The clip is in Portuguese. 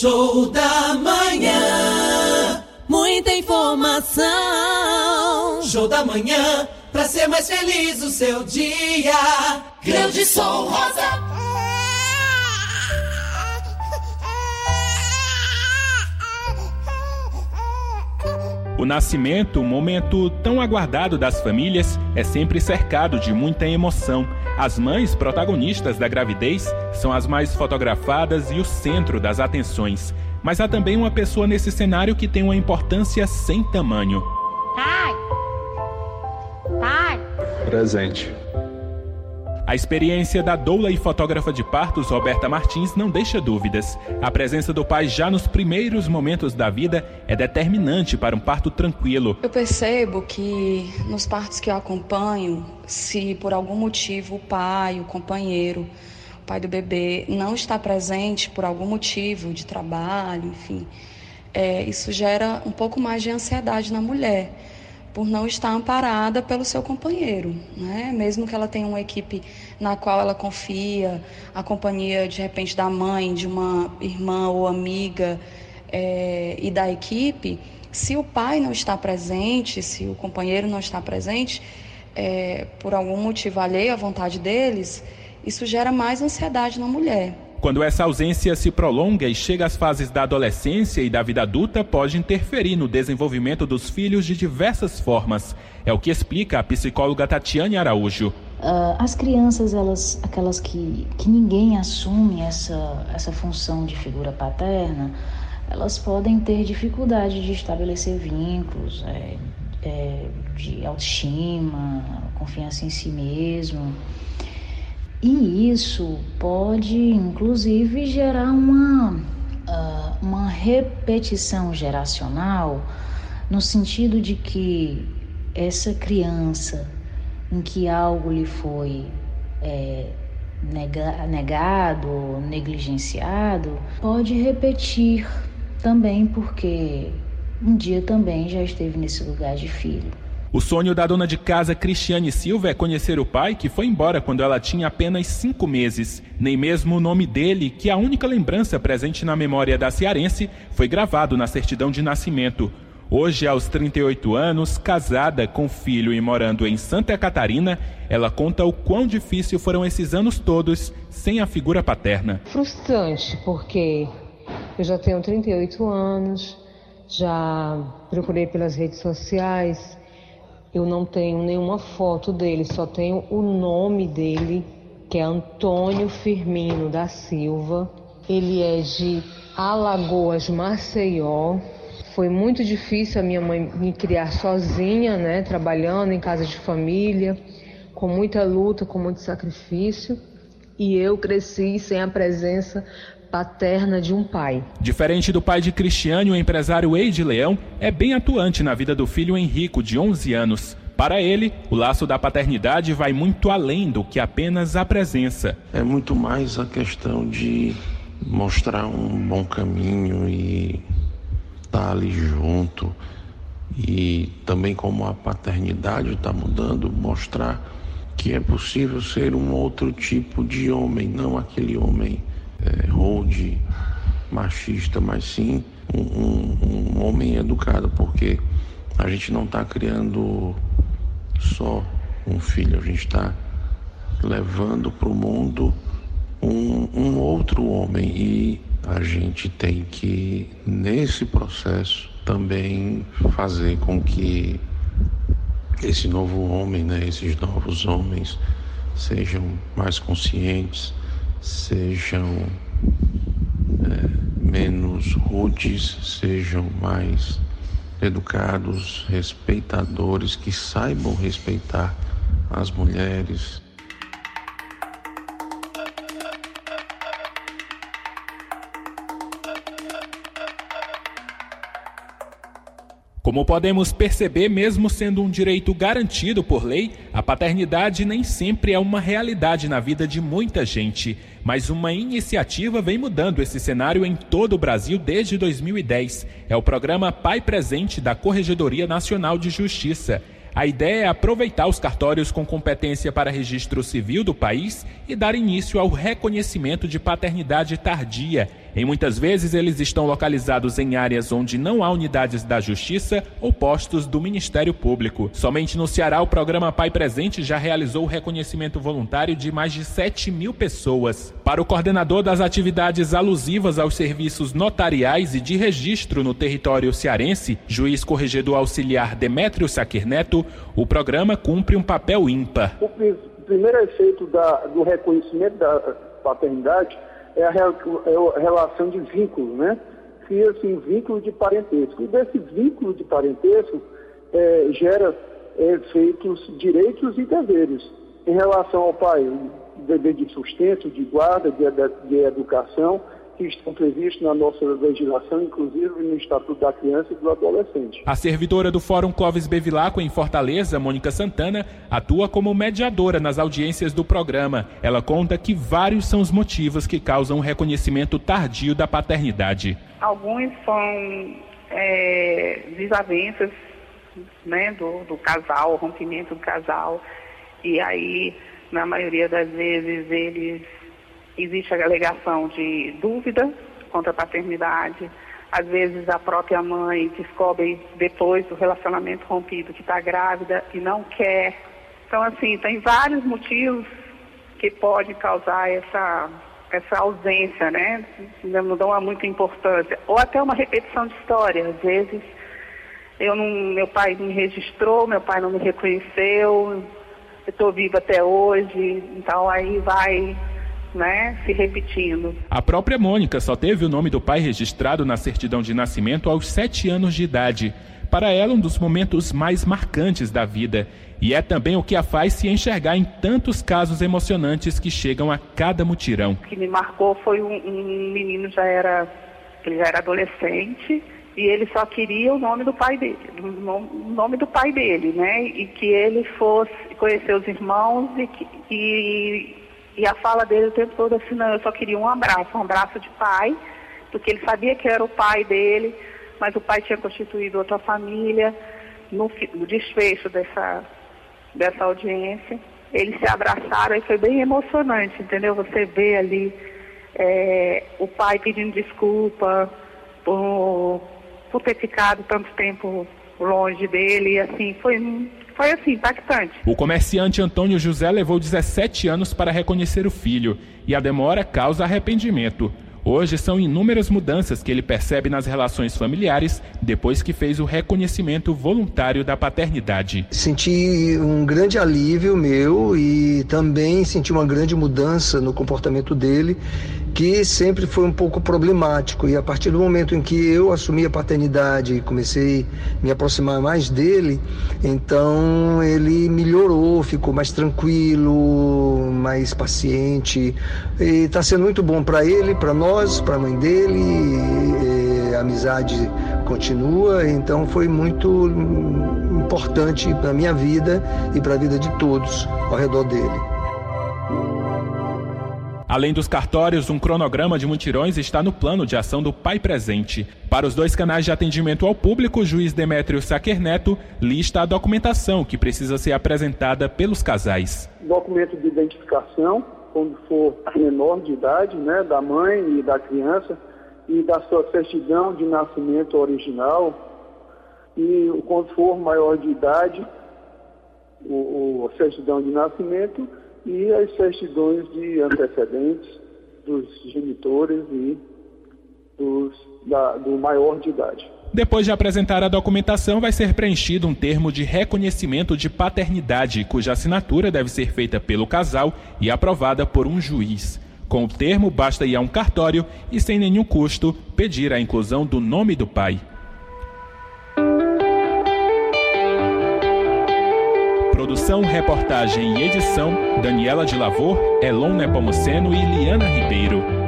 Show da manhã. Muita informação. Show da manhã. Pra ser mais feliz o seu dia. Grão de som rosa. O nascimento, um momento tão aguardado das famílias, é sempre cercado de muita emoção. As mães protagonistas da gravidez são as mais fotografadas e o centro das atenções. Mas há também uma pessoa nesse cenário que tem uma importância sem tamanho. Pai! Pai! Presente. A experiência da doula e fotógrafa de partos Roberta Martins não deixa dúvidas. A presença do pai já nos primeiros momentos da vida é determinante para um parto tranquilo. Eu percebo que nos partos que eu acompanho, se por algum motivo o pai, o companheiro, o pai do bebê não está presente por algum motivo de trabalho, enfim, é, isso gera um pouco mais de ansiedade na mulher por não estar amparada pelo seu companheiro, né? Mesmo que ela tenha uma equipe na qual ela confia, a companhia de repente da mãe, de uma irmã ou amiga é, e da equipe, se o pai não está presente, se o companheiro não está presente, é, por algum motivo alheio à vontade deles, isso gera mais ansiedade na mulher. Quando essa ausência se prolonga e chega às fases da adolescência e da vida adulta, pode interferir no desenvolvimento dos filhos de diversas formas. É o que explica a psicóloga Tatiane Araújo. Uh, as crianças, elas, aquelas que, que ninguém assume essa, essa função de figura paterna, elas podem ter dificuldade de estabelecer vínculos, é, é, de autoestima, confiança em si mesmo. E isso pode, inclusive, gerar uma, uh, uma repetição geracional, no sentido de que essa criança em que algo lhe foi é, nega, negado, negligenciado, pode repetir também, porque um dia também já esteve nesse lugar de filho. O sonho da dona de casa Cristiane Silva é conhecer o pai, que foi embora quando ela tinha apenas cinco meses. Nem mesmo o nome dele, que é a única lembrança presente na memória da cearense, foi gravado na certidão de nascimento. Hoje, aos 38 anos, casada com filho e morando em Santa Catarina, ela conta o quão difícil foram esses anos todos sem a figura paterna. Frustrante, porque eu já tenho 38 anos, já procurei pelas redes sociais eu não tenho nenhuma foto dele, só tenho o nome dele, que é Antônio Firmino da Silva. Ele é de Alagoas, Maceió. Foi muito difícil a minha mãe me criar sozinha, né, trabalhando em casa de família, com muita luta, com muito sacrifício. E eu cresci sem a presença paterna de um pai. Diferente do pai de Cristiane, o empresário Eide Leão é bem atuante na vida do filho Henrico, de 11 anos. Para ele, o laço da paternidade vai muito além do que apenas a presença. É muito mais a questão de mostrar um bom caminho e estar tá ali junto. E também como a paternidade está mudando, mostrar que é possível ser um outro tipo de homem, não aquele homem é, rude, machista, mas sim um, um, um homem educado, porque a gente não está criando só um filho, a gente está levando para o mundo um, um outro homem. E a gente tem que, nesse processo, também fazer com que esse novo homem, né, esses novos homens, sejam mais conscientes, sejam é, menos rudes, sejam mais educados, respeitadores, que saibam respeitar as mulheres, Como podemos perceber, mesmo sendo um direito garantido por lei, a paternidade nem sempre é uma realidade na vida de muita gente. Mas uma iniciativa vem mudando esse cenário em todo o Brasil desde 2010. É o programa Pai Presente da Corregedoria Nacional de Justiça. A ideia é aproveitar os cartórios com competência para registro civil do país e dar início ao reconhecimento de paternidade tardia Em muitas vezes, eles estão localizados em áreas onde não há unidades da Justiça ou postos do Ministério Público. Somente no Ceará, o programa Pai Presente já realizou o reconhecimento voluntário de mais de 7 mil pessoas. Para o coordenador das atividades alusivas aos serviços notariais e de registro no território cearense, juiz corregedor auxiliar Demétrio Saquer Neto, o programa cumpre um papel ímpar. O primeiro efeito da, do reconhecimento da paternidade é a, é a relação de vínculo, né? Cria-se um vínculo de parentesco. E desse vínculo de parentesco é, gera efeitos, direitos e deveres. Em relação ao pai, dever de sustento, de guarda, de, de educação, que estão previstos na nossa legislação, inclusive no Estatuto da Criança e do Adolescente. A servidora do Fórum Clóvis Bevilacqua em Fortaleza, Mônica Santana, atua como mediadora nas audiências do programa. Ela conta que vários são os motivos que causam o reconhecimento tardio da paternidade. Alguns são é, desavenças né, do, do casal, o rompimento do casal, e aí, na maioria das vezes, eles existe a alegação de dúvida contra a paternidade. Às vezes a própria mãe descobre depois do relacionamento rompido que está grávida e não quer. Então, assim, tem vários motivos que podem causar essa, essa ausência, né? Não dão muita importância. Ou até uma repetição de história. Às vezes, eu não, meu pai me registrou, meu pai não me reconheceu, eu estou viva até hoje, então aí vai né, se repetindo. A própria Mônica só teve o nome do pai registrado na certidão de nascimento aos sete anos de idade. Para ela, um dos momentos mais marcantes da vida. E é também o que a faz se enxergar em tantos casos emocionantes que chegam a cada mutirão. O que me marcou foi um, um menino já era, ele já era adolescente e ele só queria o nome do pai dele, o nome do pai dele, né? E que ele fosse conhecer os irmãos e, e e a fala dele o tempo todo assim, não, eu só queria um abraço, um abraço de pai, porque ele sabia que era o pai dele, mas o pai tinha constituído outra família. No, no desfecho dessa, dessa audiência, eles se abraçaram e foi bem emocionante, entendeu? Você vê ali é, o pai pedindo desculpa por, por ter ficado tanto tempo longe dele, e assim, foi foi assim, impactante. O comerciante Antônio José levou 17 anos para reconhecer o filho e a demora causa arrependimento. Hoje são inúmeras mudanças que ele percebe nas relações familiares depois que fez o reconhecimento voluntário da paternidade. Senti um grande alívio meu e também senti uma grande mudança no comportamento dele, que sempre foi um pouco problemático. E a partir do momento em que eu assumi a paternidade e comecei a me aproximar mais dele, então ele melhorou, ficou mais tranquilo, mais paciente. E está sendo muito bom para ele, para nós para a mãe dele, e, a amizade continua, então foi muito importante para minha vida e para a vida de todos ao redor dele. Além dos cartórios, um cronograma de mutirões está no plano de ação do Pai Presente. Para os dois canais de atendimento ao público, o juiz Demétrio Saquer Neto lista a documentação que precisa ser apresentada pelos casais. Documento de identificação, quando for menor de idade, né, da mãe e da criança, e da sua certidão de nascimento original, e quando for maior de idade, o, o certidão de nascimento e as certidões de antecedentes dos genitores e dos, da, do maior de idade. Depois de apresentar a documentação, vai ser preenchido um termo de reconhecimento de paternidade, cuja assinatura deve ser feita pelo casal e aprovada por um juiz. Com o termo, basta ir a um cartório e, sem nenhum custo, pedir a inclusão do nome do pai. Produção, reportagem e edição: Daniela de Lavor, Elon Nepomuceno e Liana Ribeiro.